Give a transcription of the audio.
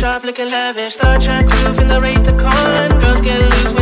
Sharp looking lavish. Star Trek roof in the Wraith the Con. Girls get loose